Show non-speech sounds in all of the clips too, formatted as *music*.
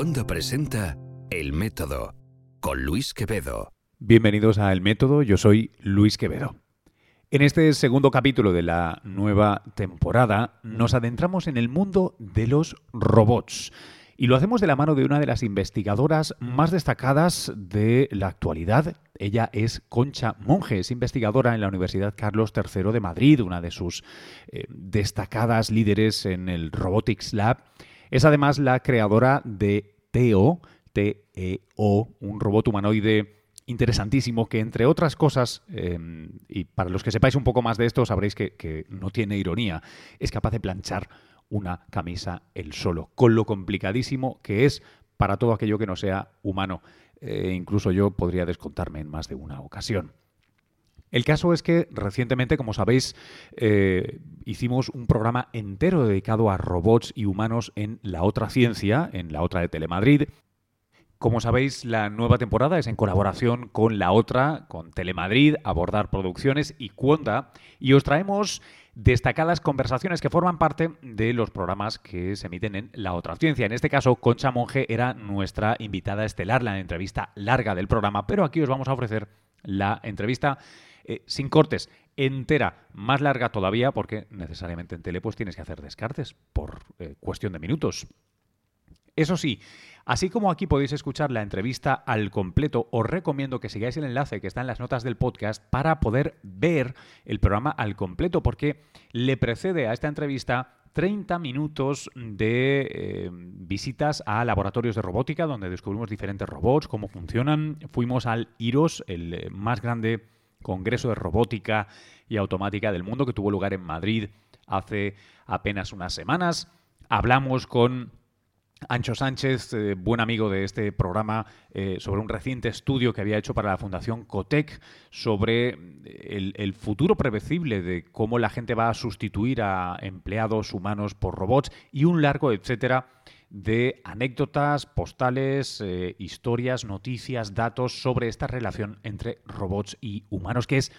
Cuonda presenta El Método con Luis Quevedo. Bienvenidos a El Método, yo soy Luis Quevedo. En este segundo capítulo de la nueva temporada nos adentramos en el mundo de los robots. Y lo hacemos de la mano de una de las investigadoras más destacadas de la actualidad. Ella es Concha Monge, es investigadora en la Universidad Carlos III de Madrid, una de sus eh, destacadas líderes en el Robotics Lab. Es además la creadora de TEO, T-E-O, un robot humanoide interesantísimo que, entre otras cosas, em, y para los que sepáis un poco más de esto, sabréis que, que no tiene ironía, es capaz de planchar una camisa él solo, con lo complicadísimo que es para todo aquello que no sea humano. Eh, incluso yo podría descontarme en más de una ocasión. El caso es que recientemente, como sabéis, eh, hicimos un programa entero dedicado a robots y humanos en La Otra Ciencia, en la otra de Telemadrid. Como sabéis, la nueva temporada es en colaboración con La Otra, con Telemadrid, Abordar Producciones y Cuonda, y os traemos destacadas conversaciones que forman parte de los programas que se emiten en La Otra Ciencia. En este caso, Concha Monge era nuestra invitada estelar, la entrevista larga del programa, pero aquí os vamos a ofrecer la entrevista eh, sin cortes, entera, más larga todavía, porque necesariamente en tele pues tienes que hacer descartes por eh, cuestión de minutos. Eso sí, así como aquí podéis escuchar la entrevista al completo, os recomiendo que sigáis el enlace que está en las notas del podcast para poder ver el programa al completo, porque le precede a esta entrevista 30 minutos de eh, visitas a laboratorios de robótica donde descubrimos diferentes robots, cómo funcionan. Fuimos al IROS, el más grande congreso de robótica y automática del mundo que tuvo lugar en Madrid hace apenas unas semanas. Hablamos con Ancho Sánchez, eh, buen amigo de este programa, eh, sobre un reciente estudio que había hecho para la Fundación Cotec sobre el, futuro previsible de cómo la gente va a sustituir a empleados humanos por robots y un largo etcétera de anécdotas, postales, eh, historias, noticias, datos sobre esta relación entre robots y humanos, que es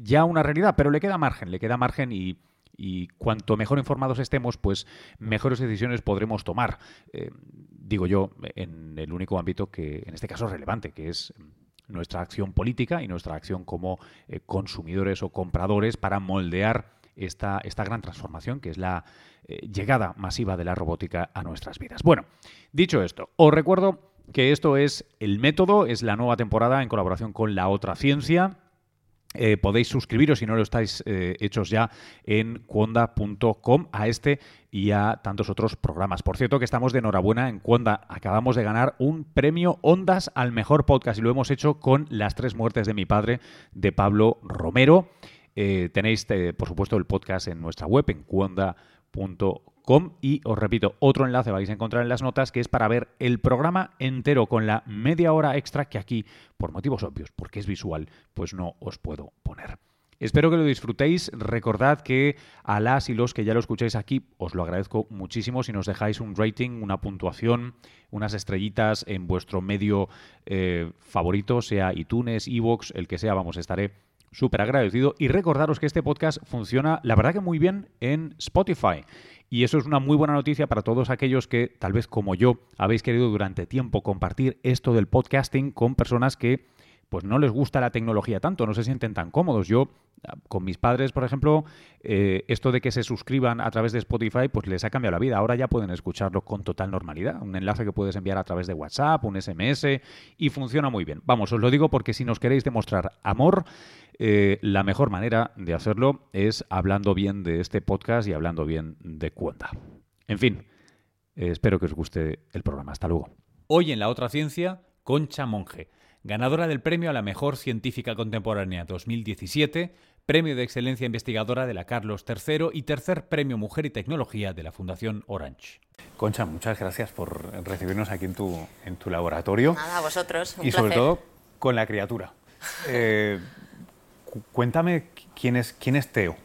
ya una realidad, pero le queda margen, le queda margen y y cuanto mejor informados estemos, pues mejores decisiones podremos tomar. Eh, digo yo, en el único ámbito que en este caso es relevante, que es nuestra acción política y nuestra acción como eh, consumidores o compradores para moldear esta, esta gran transformación que es la eh, llegada masiva de la robótica a nuestras vidas. Bueno, dicho esto, os recuerdo que esto es El Método, es la nueva temporada en colaboración con La Otra Ciencia. Eh, podéis suscribiros si no lo estáis eh, hechos ya en cuonda.com a este y a tantos otros programas. Por cierto, que estamos de enhorabuena en Cuonda. Acabamos de ganar un premio Ondas al mejor podcast y lo hemos hecho con Las tres muertes de mi padre de Pablo Romero. Eh, tenéis, por supuesto, el podcast en nuestra web en cuonda.com y os repito, otro enlace vais a encontrar en las notas que es para ver el programa entero con la media hora extra que aquí, por motivos obvios, porque es visual, pues no os puedo poner. Espero que lo disfrutéis. Recordad que a las y los que ya lo escucháis aquí, os lo agradezco muchísimo si nos dejáis un rating, una puntuación, unas estrellitas en vuestro medio eh, favorito, sea iTunes, Evox, el que sea, vamos, estaré súper agradecido. Y recordaros que este podcast funciona, la verdad que muy bien, en Spotify. Y eso es una muy buena noticia para todos aquellos que, tal vez como yo, habéis querido durante tiempo compartir esto del podcasting con personas que pues no les gusta la tecnología tanto, no se sienten tan cómodos. Yo, con mis padres, por ejemplo, eh, esto de que se suscriban a través de Spotify, pues les ha cambiado la vida. Ahora ya pueden escucharlo con total normalidad. Un enlace que puedes enviar a través de WhatsApp, un SMS, y funciona muy bien. Vamos, os lo digo porque si nos queréis demostrar amor, eh, la mejor manera de hacerlo es hablando bien de este podcast y hablando bien de Cuenta. En fin, eh, espero que os guste el programa. Hasta luego. Hoy en La Otra Ciencia, Concha Monge ganadora del Premio a la Mejor Científica Contemporánea 2017, Premio de Excelencia Investigadora de la Carlos III y tercer Premio Mujer y Tecnología de la Fundación Orange. Concha, muchas gracias por recibirnos aquí en tu, en tu laboratorio. Nada, a vosotros. y sobre todo con la criatura. *laughs* Eh, cuéntame quién es, quién es Teo.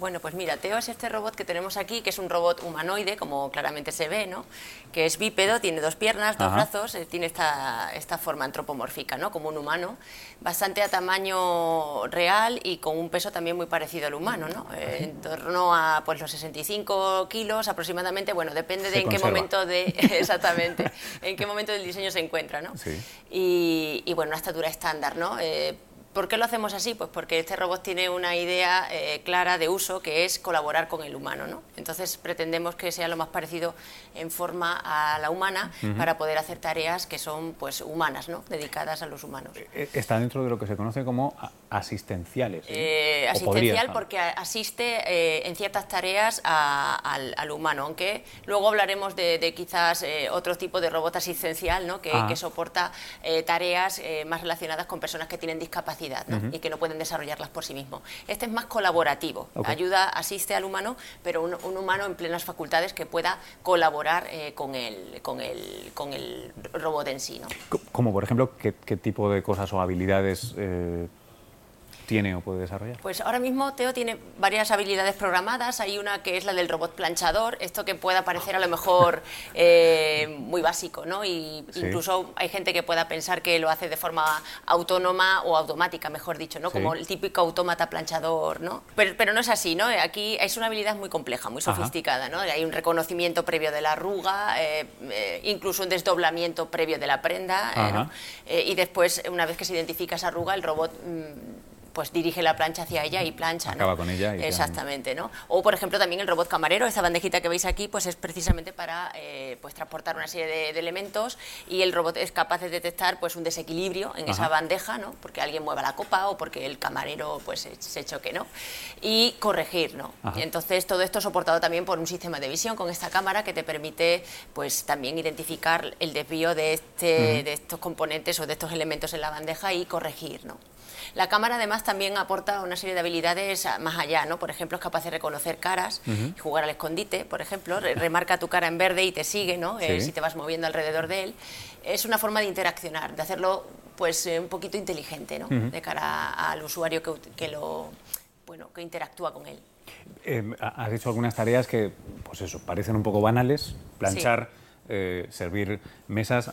Bueno, pues mira, Teo es este robot que tenemos aquí, que es un robot humanoide, como claramente se ve, ¿no? Que es bípedo, tiene dos piernas, dos brazos, eh, tiene esta, esta forma antropomórfica, ¿no? Como un humano, bastante a tamaño real y con un peso también muy parecido al humano, ¿no? Eh, en torno a pues los 65 kilos aproximadamente, bueno, depende de en qué momento de *laughs* exactamente, en qué momento del diseño se encuentra, ¿no? Sí. Y, y, bueno, una estatura estándar, ¿no? Eh, ¿Por qué lo hacemos así? Pues porque este robot tiene una idea eh, clara de uso que es colaborar con el humano. ¿no? Entonces pretendemos que sea lo más parecido en forma a la humana para poder hacer tareas que son pues, humanas, ¿no? dedicadas a los humanos. Eh, eh, está dentro de lo que se conoce como asistenciales. asistencial porque asiste en ciertas tareas al, humano, aunque luego hablaremos de, quizás otro tipo de robot asistencial ¿no? que, que soporta tareas más relacionadas con personas que tienen discapacidad y que no pueden desarrollarlas por sí mismos. Este es más colaborativo, ayuda, asiste al humano, pero un, humano en plenas facultades que pueda colaborar eh, con, el, con, el, con el robot en sí. ¿no? Como por ejemplo, ¿qué, tipo de cosas o habilidades eh, tiene o puede desarrollar? Pues ahora mismo Teo tiene varias habilidades programadas. Hay una que es la del robot planchador, esto que pueda parecer a lo mejor eh, muy básico, ¿no? Y incluso hay gente que pueda pensar que lo hace de forma autónoma o automática, mejor dicho, ¿no? Como el típico autómata planchador, ¿no? Pero, no es así, ¿no? Aquí es una habilidad muy compleja, muy sofisticada, ¿no? Hay un reconocimiento previo de la arruga, eh, eh, incluso un desdoblamiento previo de la prenda, y después, una vez que se identifica esa arruga, el robot mm, pues dirige la plancha hacia ella y plancha. Acaba con ella. Y Exactamente, ¿no? O, por ejemplo, también el robot camarero, esta bandejita que veis aquí, pues es precisamente para eh, pues transportar una serie de, elementos y el robot es capaz de detectar pues un desequilibrio en esa bandeja, ¿no? Porque alguien mueva la copa o porque el camarero pues se choque, ¿no? Y corregir, ¿no? entonces, todo esto soportado también por un sistema de visión con esta cámara que te permite pues también identificar el desvío de, este, de estos componentes o de estos elementos en la bandeja y corregir, ¿no? La cámara además también aporta una serie de habilidades más allá, ¿no? Por ejemplo, es capaz de reconocer caras, jugar al escondite, por ejemplo, remarca tu cara en verde y te sigue, ¿no? Eh, si te vas moviendo alrededor de él. Es una forma de interaccionar, de hacerlo pues eh, un poquito inteligente, ¿no? De cara al usuario que, lo bueno, que interactúa con él. Eh, has hecho algunas tareas que, pues eso, parecen un poco banales, planchar, servir mesas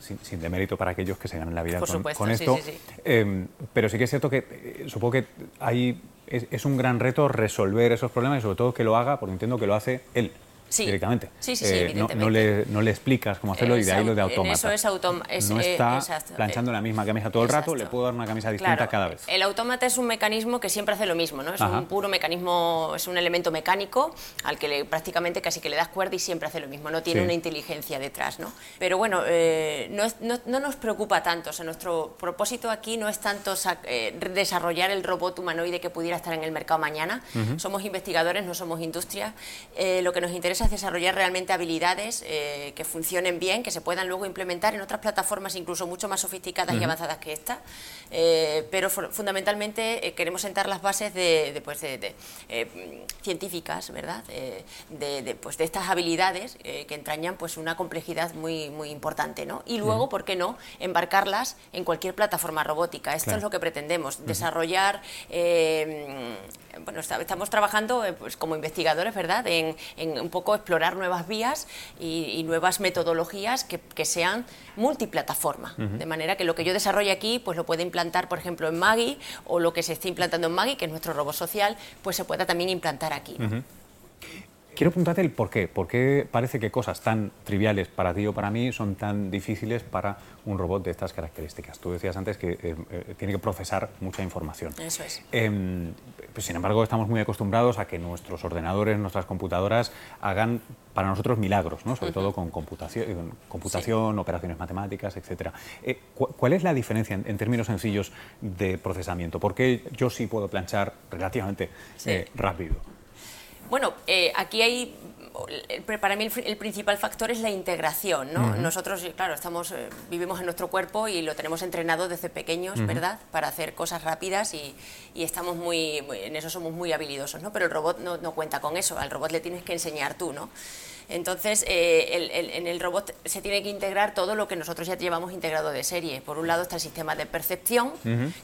sin, demérito para aquellos que se ganan la vida con, esto. Em, pero sí que es cierto que eh, supongo que hay, es, un gran reto resolver esos problemas y sobre todo que lo haga, porque entiendo que lo hace él directamente. Sí, sí, sí, eh, no, le, no, le, explicas cómo hacerlo y de ahí lo de automata. Eso es es, No está planchando la misma camisa todo el rato, le puedo dar una camisa distinta cada vez. El autómata es un mecanismo que siempre hace lo mismo, ¿no? Es un puro mecanismo, es un elemento mecánico al que le, prácticamente casi que le das cuerda y siempre hace lo mismo, no tiene una inteligencia detrás, ¿no? Pero bueno, eh, no, no, nos preocupa tanto, o sea, nuestro propósito aquí no es tanto eh, desarrollar el robot humanoide que pudiera estar en el mercado mañana, somos investigadores, no somos industria, lo que nos interesa es desarrollar realmente habilidades eh, que funcionen bien, que se puedan luego implementar en otras plataformas incluso mucho más sofisticadas y avanzadas que esta, eh, pero fundamentalmente eh, queremos sentar las bases de, pues de, científicas, ¿verdad? de, pues de estas habilidades que entrañan pues una complejidad muy, muy importante, ¿no? Y luego, ¿por qué no?, embarcarlas en cualquier plataforma robótica. Esto es lo que pretendemos, desarrollar bueno, estamos trabajando pues, como investigadores, ¿verdad?, en, un poco explorar nuevas vías y, nuevas metodologías que, sean multiplataforma, de manera que lo que yo desarrolle aquí, pues lo puede implantar, por ejemplo, en Maggie, o lo que se esté implantando en Maggie, que es nuestro robot social, pues se pueda también implantar aquí. Quiero preguntarte el por qué. ¿Por qué parece que cosas tan triviales para ti o para mí son tan difíciles para un robot de estas características? Tú decías antes que eh, eh, tiene que procesar mucha información. Eso es. Em, pues, sin embargo, estamos muy acostumbrados a que nuestros ordenadores, nuestras computadoras hagan para nosotros milagros, ¿no? sobre todo con computación, computación operaciones matemáticas, etc. Eh, ¿Cuál es la diferencia en, términos sencillos de procesamiento? ¿Por qué yo sí puedo planchar relativamente rápido? Bueno, eh, aquí hay para mí el, principal factor es la integración, ¿no? Nosotros, claro, estamos, eh, vivimos en nuestro cuerpo y lo tenemos entrenado desde pequeños, ¿verdad? Para hacer cosas rápidas y, estamos muy, en eso somos muy habilidosos, ¿no? Pero el robot no, no, cuenta con eso, al robot le tienes que enseñar tú, ¿no? Entonces, eh, en el robot se tiene que integrar todo lo que nosotros ya llevamos integrado de serie. Por un lado está el sistema de percepción,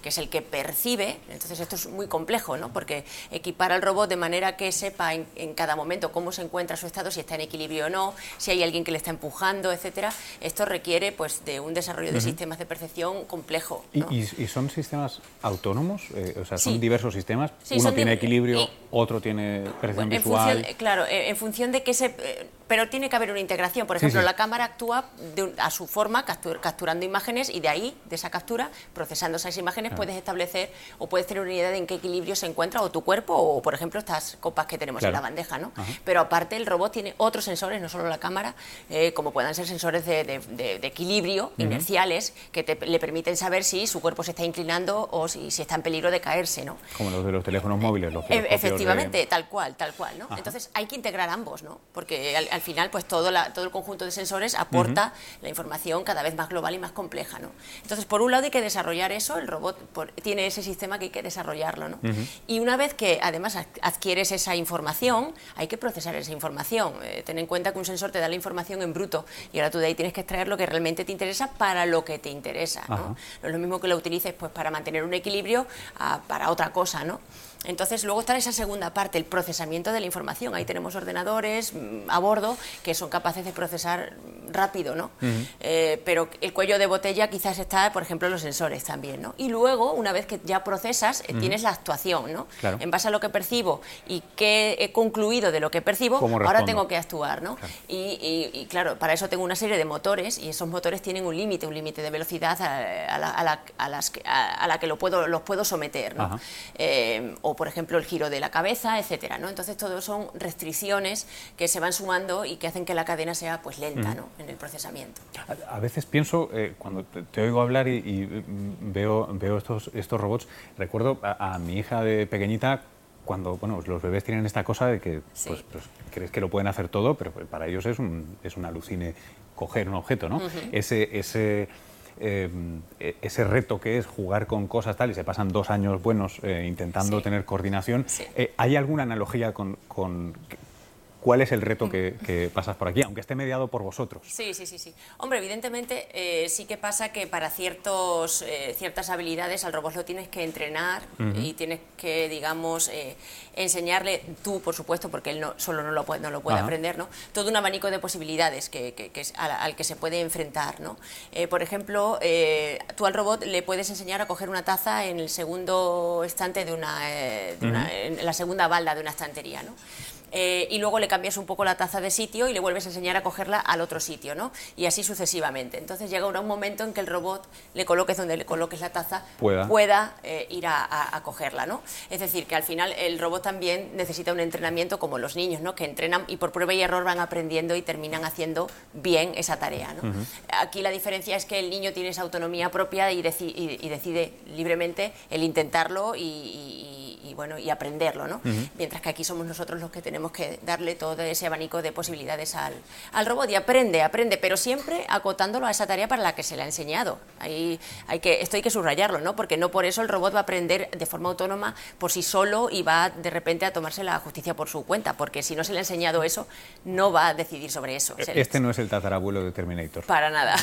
que es el que percibe. Entonces, esto es muy complejo, ¿no? Porque equipar al robot de manera que sepa en, cada momento cómo se encuentra su estado, si está en equilibrio o no, si hay alguien que le está empujando, etcétera, esto requiere pues de un desarrollo de sistemas de percepción complejo. ¿Y, son sistemas autónomos? Eh, o sea, son diversos sistemas. Uno tiene equilibrio, otro tiene percepción visual. claro, en función de que se eh, pero tiene que haber una integración. Por ejemplo, la cámara actúa a su forma, capturando imágenes y de ahí, de esa captura, procesando esas imágenes, puedes establecer o puedes tener una idea de en qué equilibrio se encuentra o tu cuerpo o, por ejemplo, estas copas que tenemos en la bandeja. ¿no? Pero aparte, el robot tiene otros sensores, no solo la cámara, eh, como puedan ser sensores de, equilibrio, inerciales, que le permiten saber si su cuerpo se está inclinando o si, si, está en peligro de caerse. ¿no? Como los de los teléfonos móviles. Los e, Efectivamente, tal cual, tal cual. ¿no? Entonces hay que integrar ambos, ¿no? porque al, final pues todo, todo el conjunto de sensores aporta la información cada vez más global y más compleja. ¿no? Entonces, por un lado hay que desarrollar eso, el robot tiene ese sistema que hay que desarrollarlo. ¿no? Y una vez que además adquieres esa información, hay que procesar esa información. Eh, ten en cuenta que un sensor te da la información en bruto y ahora tú de ahí tienes que extraer lo que realmente te interesa para lo que te interesa. ¿no? no es lo mismo que lo utilices pues, para mantener un equilibrio para otra cosa. ¿no? Entonces, luego está esa segunda parte, el procesamiento de la información. Ahí tenemos ordenadores mm, a bordo que son capaces de procesar rápido, ¿no? Eh, pero el cuello de botella quizás está, por ejemplo, los sensores también, ¿no? Y luego, una vez que ya procesas, eh, tienes la actuación, ¿no? En base a lo que percibo y qué he concluido de lo que percibo, ahora tengo que actuar, ¿no? Y, claro, para eso tengo una serie de motores y esos motores tienen un límite, un límite de velocidad a, la, a, la, que lo puedo, los puedo someter, ¿no? Eh, o por ejemplo el giro de la cabeza, etcétera, ¿no? Entonces todo son restricciones que se van sumando y que hacen que la cadena sea pues lenta, ¿no? En el procesamiento. A, veces pienso eh, cuando te, oigo hablar y, mm, veo veo estos estos robots, recuerdo a, mi hija de pequeñita cuando bueno, los bebés tienen esta cosa de que pues, pues, crees que lo pueden hacer todo, pero para ellos es un, es un alucine coger un objeto, ¿no? Ese ese Em, e, ese reto que es jugar con cosas tal y se pasan dos años buenos eh, intentando tener coordinación. Eh, ¿Hay alguna analogía con, con ¿Cuál es el reto que, pasas por aquí, aunque esté mediado por vosotros? Sí, sí, sí. sí. Hombre, evidentemente eh, sí que pasa que para ciertos, eh, ciertas habilidades al robot lo tienes que entrenar y tienes que, digamos, eh, enseñarle tú, por supuesto, porque él no, solo no lo puede, no lo puede aprender, ¿no? Todo un abanico de posibilidades que, que, al, que se puede enfrentar, ¿no? por ejemplo, tú al robot le puedes enseñar a coger una taza en el segundo estante de una, de una en la segunda balda de una estantería, ¿no? Eh, y luego le cambias un poco la taza de sitio y le vuelves a enseñar a cogerla al otro sitio, ¿no? Y así sucesivamente. Entonces llega un momento en que el robot le coloques donde le coloques la taza pueda, eh, ir a, cogerla, ¿no? Es decir, que al final el robot también necesita un entrenamiento como los niños, ¿no? Que entrenan y por prueba y error van aprendiendo y terminan haciendo bien esa tarea, ¿no? Aquí la diferencia es que el niño tiene esa autonomía propia y, decide libremente el intentarlo y y bueno y aprenderlo, ¿no? Mientras que aquí somos nosotros los que tenemos que darle todo ese abanico de posibilidades al, al robot y aprende, aprende, pero siempre acotándolo a esa tarea para la que se le ha enseñado. Ahí hay que, esto hay que subrayarlo, ¿no? Porque no por eso el robot va a aprender de forma autónoma por sí solo y va de repente a tomarse la justicia por su cuenta, porque si no se le ha enseñado eso, no va a decidir sobre eso. E-, este no es el tatarabuelo de Terminator. Para nada.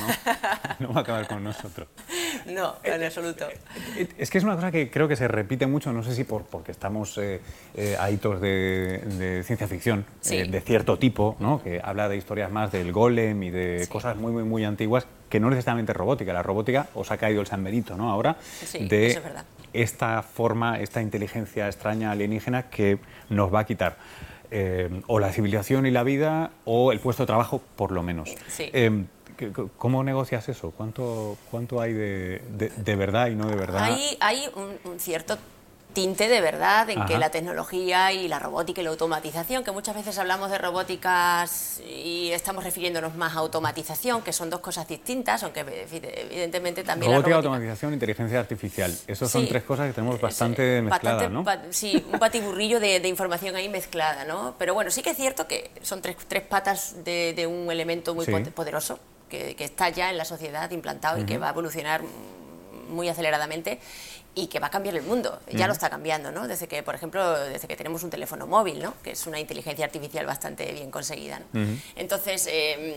No, va a acabar con nosotros. *laughs* No, en absoluto. Eh, es que es una cosa que creo que se repite mucho, no sé si por, porque estamos eh, eh, a hitos de, ciencia ficción eh, de cierto tipo, ¿no? que habla de historias más del golem y de cosas muy, muy, muy antiguas, que no necesariamente robótica. La robótica os ha caído el San Benito ¿no? ahora de esta forma, esta inteligencia extraña alienígena que nos va a quitar. o la civilización y la vida o el puesto de trabajo, por lo menos. ¿Cómo negocias eso? ¿Cuánto, cuánto hay de, de, verdad y no de verdad? Hay, hay un, cierto tinte de verdad en que la tecnología y la robótica y la automatización, que muchas veces hablamos de robóticas y estamos refiriéndonos más a automatización, que son dos cosas distintas, aunque evidentemente también... Robótica, automatización, inteligencia artificial. Esas son tres cosas que tenemos bastante mezcladas, ¿no? sí, un patiburrillo de, información ahí mezclada, ¿no? Pero bueno, sí que es cierto que son tres, tres patas de, un elemento muy poderoso que, está ya en la sociedad implantado y que va a evolucionar muy aceleradamente y que va a cambiar el mundo. Ya lo está cambiando, ¿no? Desde que, por ejemplo, desde que tenemos un teléfono móvil, ¿no? Que es una inteligencia artificial bastante bien conseguida. Entonces, em,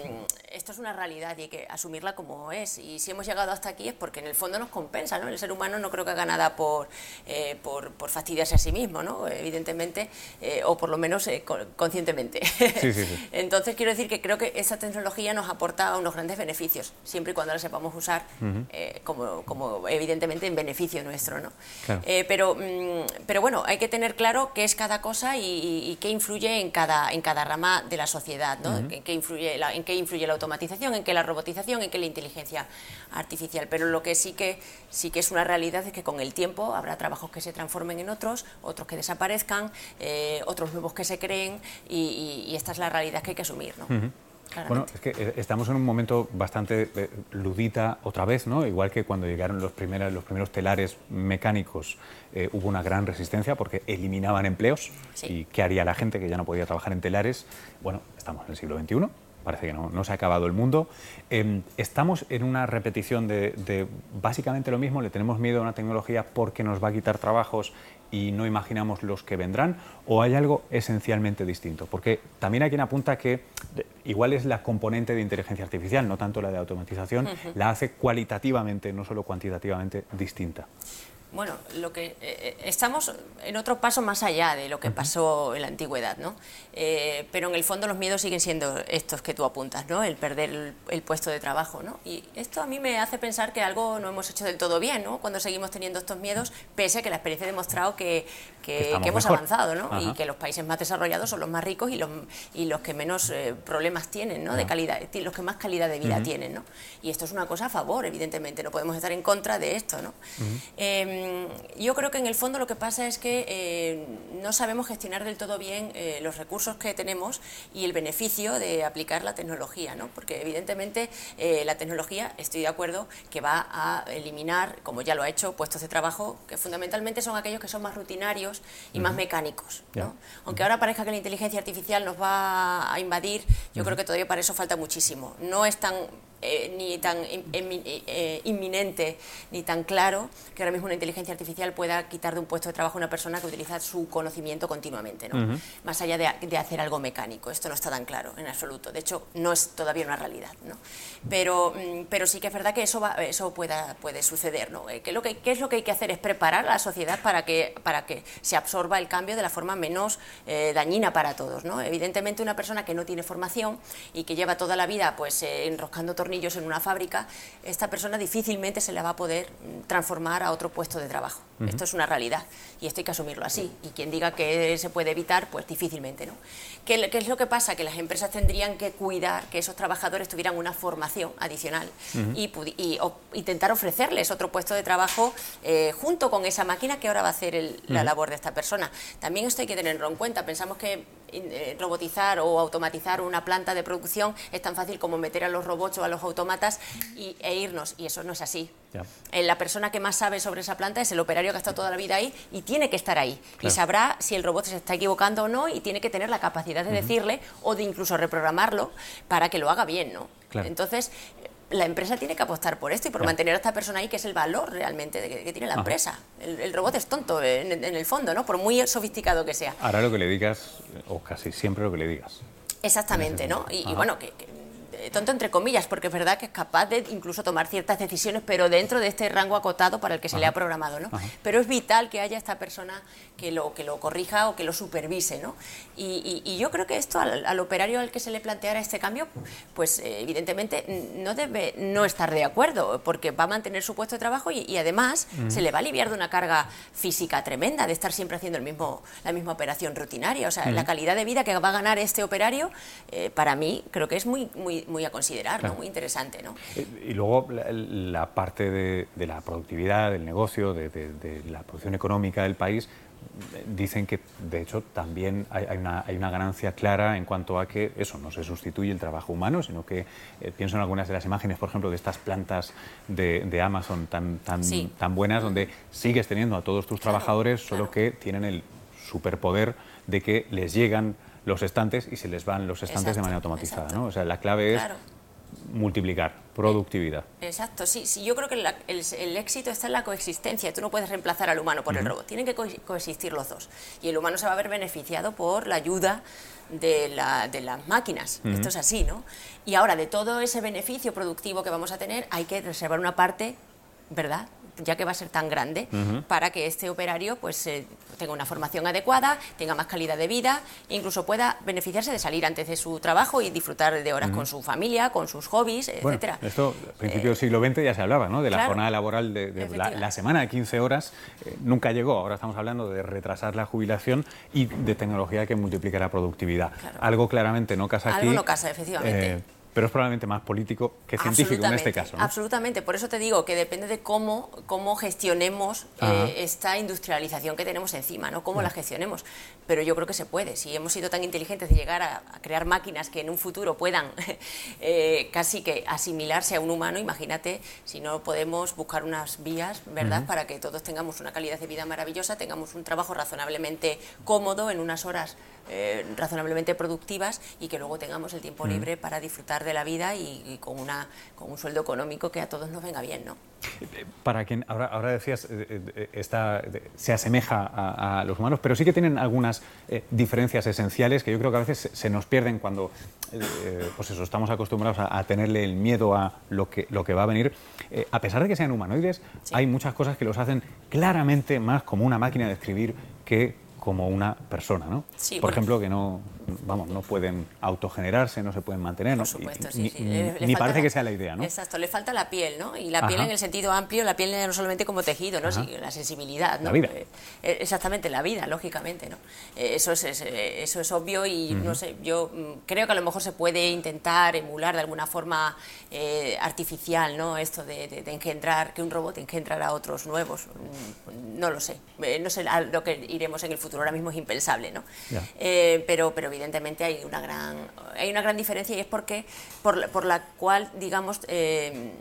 esto es una realidad y hay que asumirla como es. Y si hemos llegado hasta aquí es porque en el fondo nos compensa, ¿no? El ser humano no creo que haga nada por, eh, por, por, fastidiarse a sí mismo, ¿no? Evidentemente, eh, o por lo menos eh, conscientemente. *laughs* Entonces, quiero decir que creo que esa tecnología nos aporta unos grandes beneficios, siempre y cuando la sepamos usar como, como, evidentemente, en beneficio nuestro. ¿No? Eh, pero, mm, pero bueno, hay que tener claro qué es cada cosa y, qué influye en cada, en cada rama de la sociedad, ¿no? en, qué influye la, en qué influye la automatización, en qué la robotización, en qué la inteligencia artificial. Pero lo que sí que, sí que es una realidad es que con el tiempo habrá trabajos que se transformen en otros, otros que desaparezcan, eh, otros nuevos que se creen y, esta es la realidad que hay que asumir. ¿no? Bueno, es que eh, estamos en un momento bastante eh, ludita otra vez, ¿no? Igual que cuando llegaron los, primeros, los primeros telares mecánicos eh, hubo una gran resistencia porque eliminaban empleos. ¿Y qué haría la gente que ya no podía trabajar en telares? Bueno, estamos en el siglo XXI, parece que no, no se ha acabado el mundo. Em, estamos en una repetición de, de, básicamente lo mismo, le tenemos miedo a una tecnología porque nos va a quitar trabajos y no imaginamos los que vendrán, o hay algo esencialmente distinto? Porque también hay quien apunta que igual es la componente de inteligencia artificial, no tanto la de automatización, la hace cualitativamente, no solo cuantitativamente, distinta. Bueno, lo que eh, eh, estamos en otro paso más allá de lo que pasó en la antigüedad, ¿no? Eh, pero en el fondo los miedos siguen siendo estos que tú apuntas, ¿no? El perder el, puesto de trabajo, ¿no? Y esto a mí me hace pensar que algo no hemos hecho del todo bien, ¿no? Cuando seguimos teniendo estos miedos, pese a que la experiencia ha demostrado que, que, hemos avanzado, ¿no? Y que los países más desarrollados son los más ricos y los, y los que menos problemas tienen, ¿no? De calidad, los que más calidad de vida tienen, ¿no? Y esto es una cosa a favor, evidentemente, no podemos estar en contra de esto, ¿no? Em, yo creo que en el fondo lo que pasa es que eh, no sabemos gestionar del todo bien eh, los recursos que tenemos y el beneficio de aplicar la tecnología, ¿no? Porque evidentemente eh, la tecnología, estoy de acuerdo, que va a eliminar, como ya lo ha hecho, puestos de trabajo que fundamentalmente son aquellos que son más rutinarios y más mecánicos, ¿no? Aunque ahora parezca que la inteligencia artificial nos va a invadir, yo creo que todavía para eso falta muchísimo. No es tan eh, ni tan eh, inminente ni tan claro que ahora mismo una inteligencia artificial pueda quitar de un puesto de trabajo a una persona que utiliza su conocimiento continuamente, ¿no? más allá de, hacer algo mecánico. Esto no está tan claro en absoluto. De hecho, no es todavía una realidad. ¿no? Pero, mm, pero sí que es verdad que eso, va, eso pueda, puede suceder. ¿no? Eh, ¿Qué, lo que, ¿Qué es lo que hay que hacer? Es preparar a la sociedad para que, para que se absorba el cambio de la forma menos dañina para todos. ¿no? Evidentemente, una persona que no tiene formación y que lleva toda la vida pues, enroscando tornillos en una fábrica, esta persona difícilmente se le va a poder transformar a otro puesto de trabajo. Esto es una realidad y esto hay que asumirlo así. Y quien diga que se puede evitar, pues difícilmente. ¿no? ¿Qué, es lo que pasa? Que las empresas tendrían que cuidar que esos trabajadores tuvieran una formación adicional y, intentar ofrecerles otro puesto de trabajo eh, junto con esa máquina que ahora va a hacer la labor de esta persona. También esto hay que tenerlo en cuenta. Pensamos que eh, robotizar o automatizar una planta de producción es tan fácil como meter a los robots o a los autómatas y, e irnos, y eso no es así. Eh, la persona que más sabe sobre esa planta es el operario que ha estado toda la vida ahí y tiene que estar ahí. Y sabrá si el robot se está equivocando o no y tiene que tener la capacidad de decirle o de incluso reprogramarlo para que lo haga bien, ¿no? Entonces, la empresa tiene que apostar por esto y por mantener a esta persona ahí, que es el valor realmente de que, tiene la empresa. El, robot es tonto en, el fondo, ¿no? Por muy sofisticado que sea. Hará lo que le digas, o casi siempre lo que le digas. Exactamente, ¿no? Y, bueno, que tonto entre comillas, porque es verdad que es capaz de incluso tomar ciertas decisiones, pero dentro de este rango acotado para el que se le ha programado, ¿no? Pero es vital que haya esta persona que lo, que lo corrija o que lo supervise, ¿no? Y, yo creo que esto al, operario al que se le planteara este cambio, pues eh, evidentemente no debe no estar de acuerdo, porque va a mantener su puesto de trabajo y, además se le va a aliviar de una carga física tremenda de estar siempre haciendo el mismo, la misma operación rutinaria. O sea, la calidad de vida que va a ganar este operario, eh, para mí creo que es muy, muy, muy a considerar, muy interesante. ¿no? Y, luego la, parte de, la productividad, del negocio, de, la producción económica del país, dicen que de hecho también hay, una, hay, una, ganancia clara en cuanto a que eso no se sustituye el trabajo humano, sino que eh, pienso en algunas de las imágenes, por ejemplo, de estas plantas de, Amazon tan, tan, tan buenas, donde sigues teniendo a todos tus trabajadores, solo que tienen el superpoder de que les llegan los estantes y se les van los estantes de manera automatizada. ¿no? O sea, la clave es multiplicar productividad. Exacto, sí, sí yo creo que el, éxito está en la coexistencia. Tú no puedes reemplazar al humano por el robot, tienen que coexistir los dos. Y el humano se va a ver beneficiado por la ayuda de, las máquinas. Esto es así, ¿no? Y ahora, de todo ese beneficio productivo que vamos a tener, hay que reservar una parte, ¿verdad?, ya que va a ser tan grande, para que este operario pues eh, tenga una formación adecuada, tenga más calidad de vida, e incluso pueda beneficiarse de salir antes de su trabajo y disfrutar de horas con su familia, con sus hobbies, etcétera. Esto, a principios del siglo XX ya se hablaba, ¿no? De la jornada laboral de, la, semana de 15 horas, eh, nunca llegó. Ahora estamos hablando de retrasar la jubilación y de tecnología que multiplique la productividad. Algo claramente no casa aquí. Algo no casa, efectivamente. Pero es probablemente más político que científico en este caso. Absolutamente, por eso te digo que depende de cómo, cómo gestionemos eh, esta industrialización que tenemos encima, ¿no? cómo la gestionemos. Pero yo creo que se puede. Si hemos sido tan inteligentes de llegar a, crear máquinas que en un futuro puedan *laughs* eh, casi que asimilarse a un humano, imagínate si no podemos buscar unas vías, ¿verdad?, para que todos tengamos una calidad de vida maravillosa, tengamos un trabajo razonablemente cómodo en unas horas eh, razonablemente productivas y que luego tengamos el tiempo libre para disfrutar de la vida y, con, una, con un sueldo económico que a todos nos venga bien, ¿no? Para quien ahora, ahora decías, eh, eh, está, se asemeja a, los humanos, pero sí que tienen algunas diferencias esenciales que yo creo que a veces se nos pierden cuando pues eso, estamos acostumbrados a, tenerle el miedo a lo que, lo que va a venir. a pesar de que sean humanoides, hay muchas cosas que los hacen claramente más como una máquina de escribir que como una persona, ¿no? Por ejemplo, que no, vamos, no pueden autogenerarse, no se pueden mantener, Por supuesto, sí, ni, ni parece que sea la idea, ¿no? Exacto, le falta la piel, ¿no? Y la piel en el sentido amplio, la piel no solamente como tejido, ¿no? la sensibilidad, ¿no? La vida. Eh, eh, exactamente, la vida, lógicamente, ¿no? Eh, eso es, eso es obvio y, no sé, yo mm, creo que a lo mejor se puede intentar emular de alguna forma artificial, ¿no? Esto de, engendrar, que un robot engendrara a otros nuevos, mm, no lo sé, no sé lo que iremos en el futuro ahora mismo es impensable, ¿no? Eh, pero, pero evidentemente hay una gran, hay una gran diferencia y es porque por, por la cual, digamos, eh,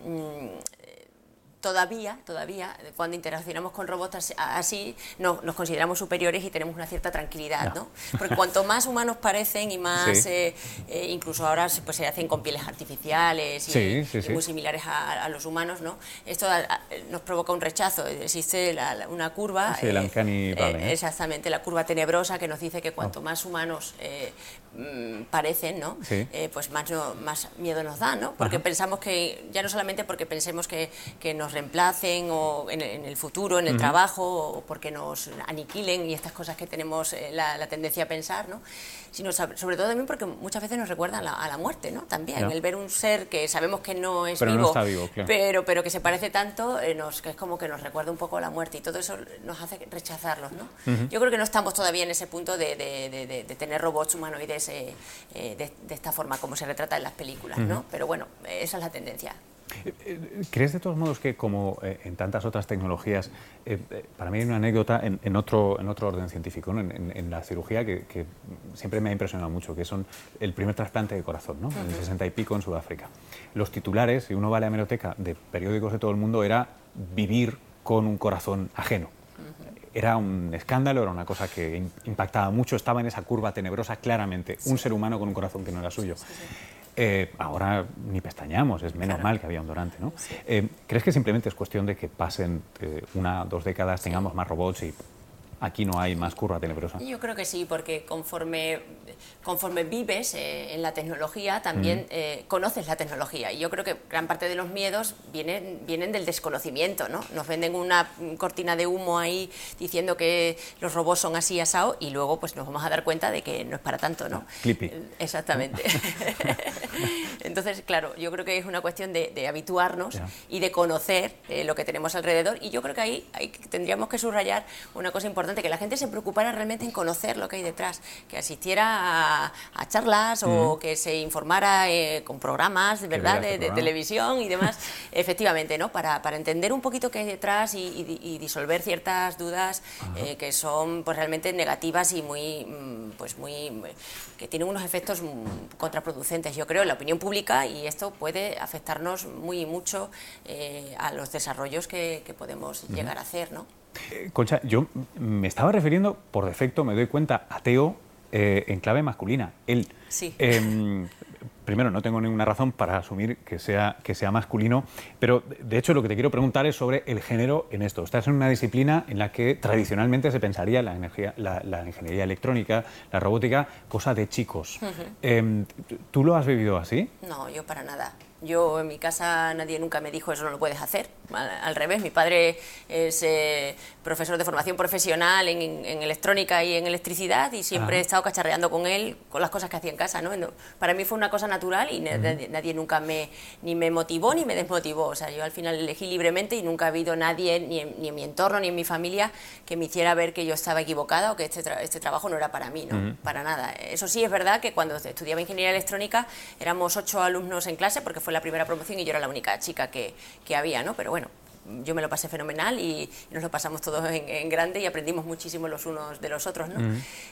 todavía, todavía, cuando interaccionamos con robots así, no, nos consideramos superiores y tenemos una cierta tranquilidad, ¿no? Porque cuanto más humanos parecen y más, eh, eh, incluso ahora pues, se hacen con pieles artificiales y, muy similares a, los humanos, ¿no? Esto nos provoca un rechazo. Existe una curva, eh, exactamente, la curva tenebrosa que nos dice que cuanto oh. más humanos mm, parecen, ¿no? pues más, más miedo nos da, ¿no? Porque pensamos que, ya no solamente porque pensemos que, que nos reemplacen o en, el futuro, en el trabajo, o porque nos aniquilen y estas cosas que tenemos eh, la, tendencia a pensar, ¿no? Sino sobre todo también porque muchas veces nos recuerdan a la muerte, ¿no? También, el ver un ser que sabemos que no es vivo, pero, pero que se parece tanto, eh, nos, que es como que nos recuerda un poco a la muerte y todo eso nos hace rechazarlos, ¿no? Yo creo que no estamos todavía en ese punto de, de, tener robots humanoides eh, de, esta forma como se retrata en las películas, ¿no? Pero bueno, esa es la tendencia. ¿Crees de todos modos que, como eh, en tantas otras tecnologías, eh, eh, para mí hay una anécdota en, otro, en otro orden científico, en, la cirugía, que, siempre me ha impresionado mucho, que son el primer trasplante de corazón, ¿no? en el 60 y pico en Sudáfrica. Los titulares, si uno va a la hemeroteca de periódicos de todo el mundo, era vivir con un corazón ajeno. Era un escándalo, era una cosa que impactaba mucho, estaba en esa curva tenebrosa claramente, un ser humano con un corazón que no era suyo. Eh, ahora ni pestañamos, es menos mal que había un donante. ¿no? Eh, ¿Crees que simplemente es cuestión de que pasen eh, una, dos décadas, tengamos más robots y aquí no hay más curva tenebrosa. Yo creo que sí, porque conforme, conforme vives eh, en la tecnología, también eh, conoces la tecnología. Y yo creo que gran parte de los miedos vienen, vienen del desconocimiento, ¿no? Nos venden una cortina de humo ahí diciendo que los robots son así asado y luego pues nos vamos a dar cuenta de que no es para tanto, ¿no? Clippy. Exactamente. *laughs* *laughs* Entonces, claro, yo creo que es una cuestión de, habituarnos y de conocer eh, lo que tenemos alrededor. Y yo creo que ahí, ahí tendríamos que subrayar una cosa importante que la gente se preocupara realmente en conocer lo que hay detrás, que asistiera a, charlas o que se informara eh, con programas ¿verdad? De, televisión y demás, *laughs* efectivamente, ¿no? Para, para, entender un poquito qué hay detrás y, disolver ciertas dudas eh, que son pues, realmente negativas y muy, mm, pues, muy, que tienen unos efectos contraproducentes, yo creo, en la opinión pública y esto puede afectarnos muy mucho eh, a los desarrollos que, podemos llegar a hacer, ¿no? Eh, Concha, yo me estaba refiriendo, por defecto me doy cuenta, a Teo eh, en clave masculina. Él. Sí. Em, primero, no tengo ninguna razón para asumir que sea, que sea masculino, pero de hecho lo que te quiero preguntar es sobre el género en esto. Estás en una disciplina en la que tradicionalmente se pensaría la, energía, la, ingeniería electrónica, la robótica, cosa de chicos. Em, ¿Tú lo has vivido así? No, yo para nada. Yo en mi casa nadie nunca me dijo eso no lo puedes hacer. Al, revés, mi padre es eh, profesor de formación profesional en, electrónica y en electricidad y siempre he estado cacharreando con él con las cosas que hacía en casa. ¿no? Para mí fue una cosa natural y nadie, nunca me, ni me motivó ni me desmotivó. O sea, yo al final elegí libremente y nunca ha habido nadie, ni en, mi entorno ni en mi familia, que me hiciera ver que yo estaba equivocada o que este, este trabajo no era para mí, ¿no? para nada. Eso sí es verdad que cuando estudiaba ingeniería electrónica éramos ocho alumnos en clase porque fue la primera promoción y yo era la única chica que, que había, ¿no? Pero bueno, yo me lo pasé fenomenal y nos lo pasamos todos en, grande y aprendimos muchísimo los unos de los otros. ¿no?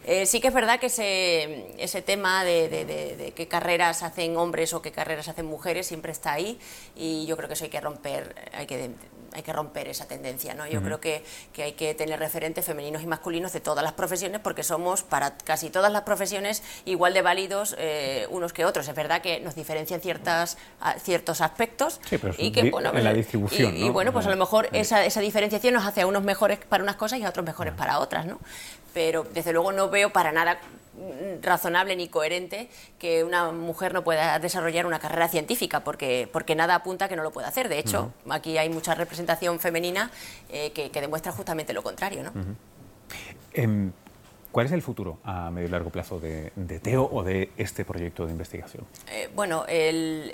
Eh, sí que es verdad que ese, ese tema de, de, qué carreras hacen hombres o qué carreras hacen mujeres siempre está ahí y yo creo que eso hay que romper, hay que hay que romper esa tendencia. ¿no? Yo creo que, que, hay que tener referentes femeninos y masculinos de todas las profesiones porque somos para casi todas las profesiones igual de válidos eh, unos que otros. Es verdad que nos diferencian ciertas, ciertos aspectos y que bueno, en la distribución. Y, bueno, pues a lo mejor esa, esa, diferenciación nos hace a unos mejores para unas cosas y a otros mejores para otras. ¿no? Pero desde luego no veo para nada razonable ni coherente que una mujer no pueda desarrollar una carrera científica, porque, porque nada apunta a que no lo pueda hacer. De hecho, aquí hay mucha representación femenina eh, que, demuestra justamente lo contrario. ¿no? Em, ¿Cuál es el futuro a medio y largo plazo de, TEO o de este proyecto de investigación? Eh, bueno, el,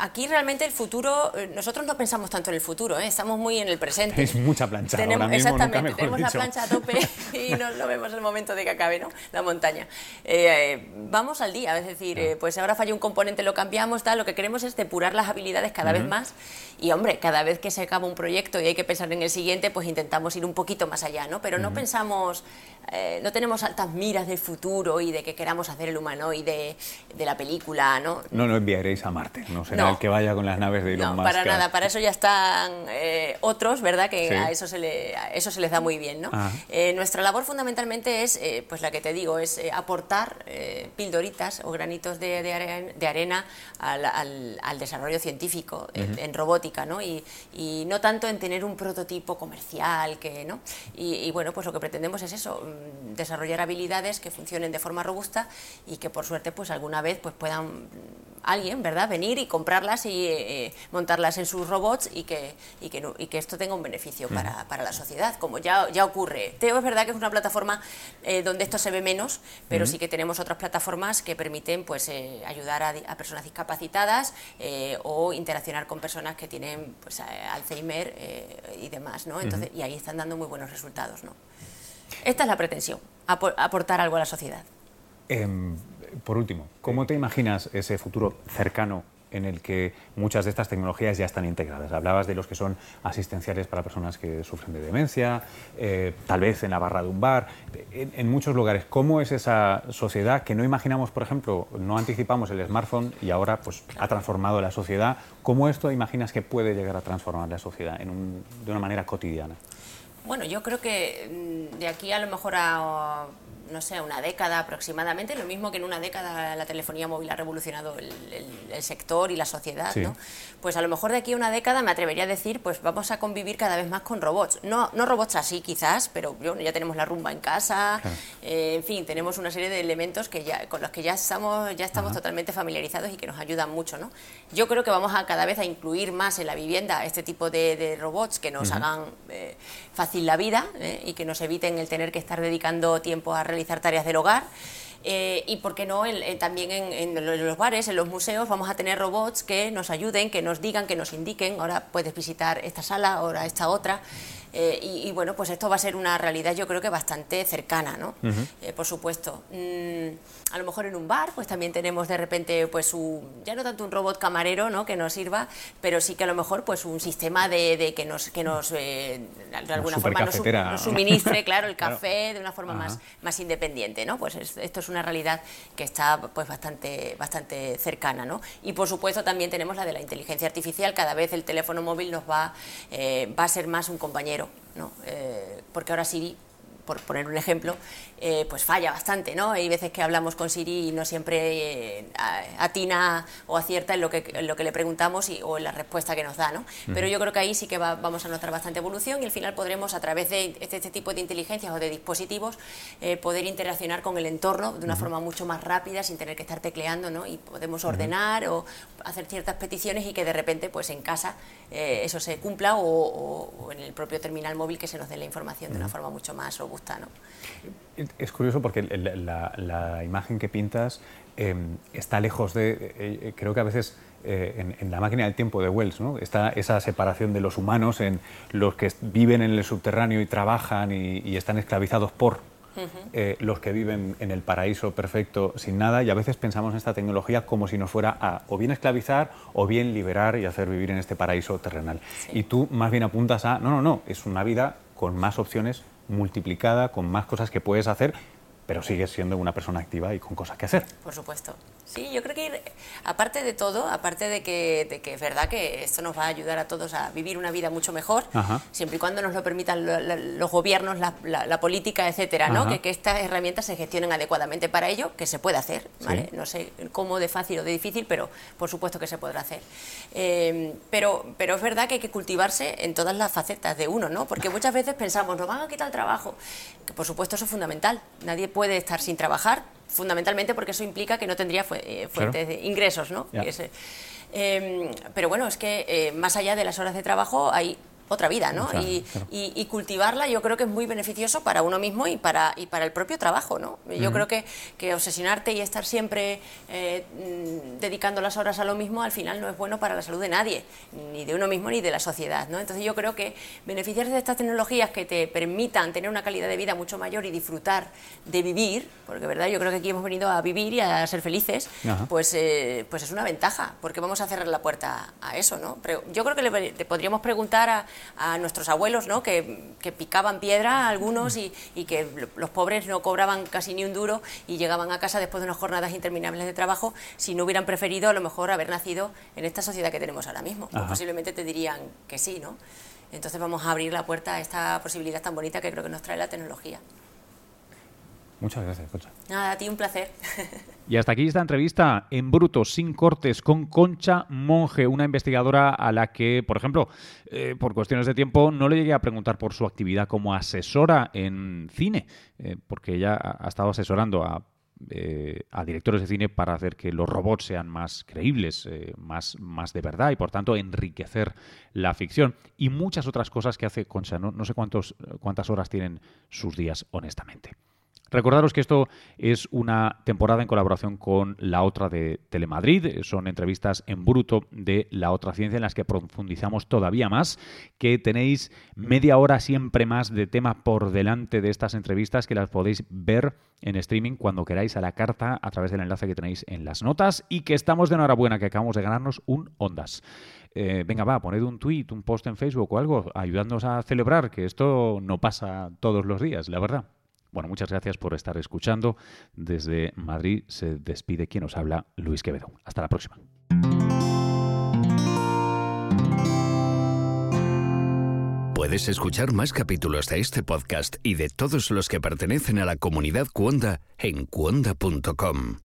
aquí realmente el futuro, eh, nosotros no pensamos tanto en el futuro, ¿eh? estamos muy en el presente. *laughs* Es mucha plancha. Tenemos, ahora mismo, exactamente, tenemos la plancha a tope *laughs* y no, lo vemos el momento de que acabe ¿no? la montaña. Eh, vamos al día, es decir, pues ahora falla un componente, lo cambiamos, tal, lo que queremos es depurar las habilidades cada vez más y hombre, cada vez que se acaba un proyecto y hay que pensar en el siguiente, pues intentamos ir un poquito más allá, ¿no? Pero no pensamos, no tenemos altas miras del futuro y de que queramos hacer el humanoide de la película, ¿no? No lo enviaréis a Marte, no será que vaya con las naves de Elon no, para nada, para eso ya están eh, otros, ¿verdad? Que a, eso se le, eso se les da muy bien, ¿no? Eh, nuestra labor fundamentalmente es, eh, pues la que te digo, es aportar pildoritas o granitos de, de, arena, al, desarrollo científico en, robótica, ¿no? Y, no tanto en tener un prototipo comercial, que, ¿no? Y, y, bueno, pues lo que pretendemos es eso, mm, desarrollar habilidades que funcionen de forma robusta y que por suerte, pues alguna vez pues puedan alguien, ¿verdad?, venir y comprarlas y eh, montarlas en sus robots y que, y que, y que esto tenga un beneficio para, para, la sociedad, como ya, ya ocurre. Teo es verdad que es una plataforma eh, donde esto se ve menos, pero sí que tenemos otras plataformas que permiten pues, eh, ayudar a, personas discapacitadas o interaccionar con personas que tienen pues, Alzheimer y demás, ¿no? Entonces, Y ahí están dando muy buenos resultados, ¿no? Esta es la pretensión, aportar algo a la sociedad. Por último, ¿cómo te imaginas ese futuro cercano en el que muchas de estas tecnologías ya están integradas. Hablabas de los que son asistenciales para personas que sufren de demencia, eh, tal vez en la barra de un bar, en, muchos lugares. ¿Cómo es esa sociedad que no imaginamos, por ejemplo, no anticipamos el smartphone y ahora pues, ha transformado la sociedad? ¿Cómo esto imaginas que puede llegar a transformar la sociedad de una manera cotidiana? Bueno, yo creo que mm, de aquí a lo mejor a no sé, una década aproximadamente, lo mismo que en una década la telefonía móvil ha revolucionado el, sector y la sociedad, ¿no? Pues a lo mejor de aquí a una década me atrevería a decir, pues vamos a convivir cada vez más con robots. No, no robots así quizás, pero ya tenemos la rumba en casa, eh, en fin, tenemos una serie de elementos que ya, con los que ya estamos, ya estamos totalmente familiarizados y que nos ayudan mucho, ¿no? Yo creo que vamos a cada vez a incluir más en la vivienda este tipo de, robots que nos hagan eh, fácil la vida eh, y que nos eviten el tener que estar dedicando tiempo a realizar tareas del hogar. Eh, y por qué no también en, los bares, en los museos, vamos a tener robots que nos ayuden, que nos digan, que nos indiquen, ahora puedes visitar esta sala, ahora esta otra. Eh, y, bueno, pues esto va a ser una realidad yo creo que bastante cercana, ¿no? Eh, por supuesto. Mm, a lo mejor en un bar, pues también tenemos de repente, pues un, ya no tanto un robot camarero, ¿no? Que nos sirva, pero sí que a lo mejor, pues un sistema de, que nos, que nos eh, de alguna forma nos, suministre, *laughs* claro, el café de una forma más, más independiente, ¿no? Pues esto es una realidad que está, pues bastante, bastante cercana, ¿no? Y por supuesto también tenemos la de la inteligencia artificial. Cada vez el teléfono móvil nos va, va a ser más un compañero ¿no? Eh, porque ahora Siri por poner un ejemplo, eh, pues falla bastante, ¿no? Hay veces que hablamos con Siri y no siempre eh, atina o acierta en lo que, lo que le preguntamos y, o en la respuesta que nos da, ¿no? Pero yo creo que ahí sí que vamos a notar bastante evolución y al final podremos, a través de este, este tipo de inteligencias o de dispositivos, eh, poder interaccionar con el entorno de una forma mucho más rápida, sin tener que estar tecleando, ¿no? Y podemos ordenar o hacer ciertas peticiones y que de repente, pues en casa, eso se cumpla o, en el propio terminal móvil que se nos dé la información de una forma mucho más robusta, ¿no? Es curioso porque la, imagen que pintas em, está lejos de, eh, eh, creo que a veces eh, en, la máquina del tiempo de Wells, ¿no? está esa separación de los humanos en los que viven en el subterráneo y trabajan y, están esclavizados por los que viven en el paraíso perfecto sin nada y a veces pensamos en esta tecnología como si nos fuera a o bien esclavizar o bien liberar y hacer vivir en este paraíso terrenal. Y tú más bien apuntas a, no, no, no, es una vida con más opciones multiplicada, con más cosas que puedes hacer, pero sigues siendo una persona activa y con cosas que hacer. Por supuesto. Sí, yo creo que aparte de todo, aparte de que, de que, es verdad que esto nos va a ayudar a todos a vivir una vida mucho mejor, siempre y cuando nos lo permitan los gobiernos, la, política, etcétera, ¿no? que, que, estas herramientas se gestionen adecuadamente para ello, que se puede hacer, ¿vale? No sé cómo de fácil o de difícil, pero por supuesto que se podrá hacer. Eh, pero, pero es verdad que hay que cultivarse en todas las facetas de uno, ¿no? Porque muchas veces pensamos, nos van a quitar el trabajo, que por supuesto eso es fundamental. Nadie puede estar sin trabajar, fundamentalmente porque eso implica que no tendría eh, fuentes de ingresos, ¿no? Em, pero bueno, es que eh, más allá de las horas de trabajo hay otra vida, ¿no? y, cultivarla yo creo que es muy beneficioso para uno mismo y para, y para el propio trabajo, ¿no? Yo creo que, que, obsesionarte y estar siempre eh, dedicando las horas a lo mismo al final no es bueno para la salud de nadie, ni de uno mismo ni de la sociedad, ¿no? Entonces yo creo que beneficiarse de estas tecnologías que te permitan tener una calidad de vida mucho mayor y disfrutar de vivir, porque verdad yo creo que aquí hemos venido a vivir y a ser felices, pues, eh, pues es una ventaja, porque vamos a cerrar la puerta a eso, ¿no? Pero yo creo que le, le podríamos preguntar a, a nuestros abuelos, ¿no? que, picaban piedra algunos y, que los pobres no cobraban casi ni un duro y llegaban a casa después de unas jornadas interminables de trabajo si no hubieran preferido a lo mejor haber nacido en esta sociedad que tenemos ahora mismo. Pues posiblemente te dirían que sí, ¿no? Entonces vamos a abrir la puerta a esta posibilidad tan bonita que creo que nos trae la tecnología. Muchas gracias, Concha. Nada, a ti un placer. *laughs* Y hasta aquí esta entrevista en bruto, sin cortes, con Concha Monge, una investigadora a la que, por ejemplo, eh, por cuestiones de tiempo, no le llegué a preguntar por su actividad como asesora en cine, eh, porque ella ha estado asesorando a eh, a directores de cine para hacer que los robots sean más creíbles, más, más de verdad y por tanto enriquecer la ficción y muchas otras cosas que hace Concha. No, no sé cuántos, cuántas horas tienen sus días, honestamente. Recordaros que esto es una temporada en colaboración con la otra de Telemadrid. Son entrevistas en bruto de la otra ciencia en las que profundizamos todavía más, que tenéis media hora siempre más de tema por delante de estas entrevistas que las podéis ver en streaming cuando queráis a la carta a través del enlace que tenéis en las notas y que estamos de enhorabuena que acabamos de ganarnos un Ondas. Eh, venga, va, poned un tweet, un post en Facebook o algo, ayudándonos a celebrar que esto no pasa todos los días, la verdad. Bueno, muchas gracias por estar escuchando. Desde Madrid se despide quien os habla, Luis Quevedo. Hasta la próxima. Puedes escuchar más capítulos de este podcast y de todos los que pertenecen a la comunidad Cuonda en cuonda.com.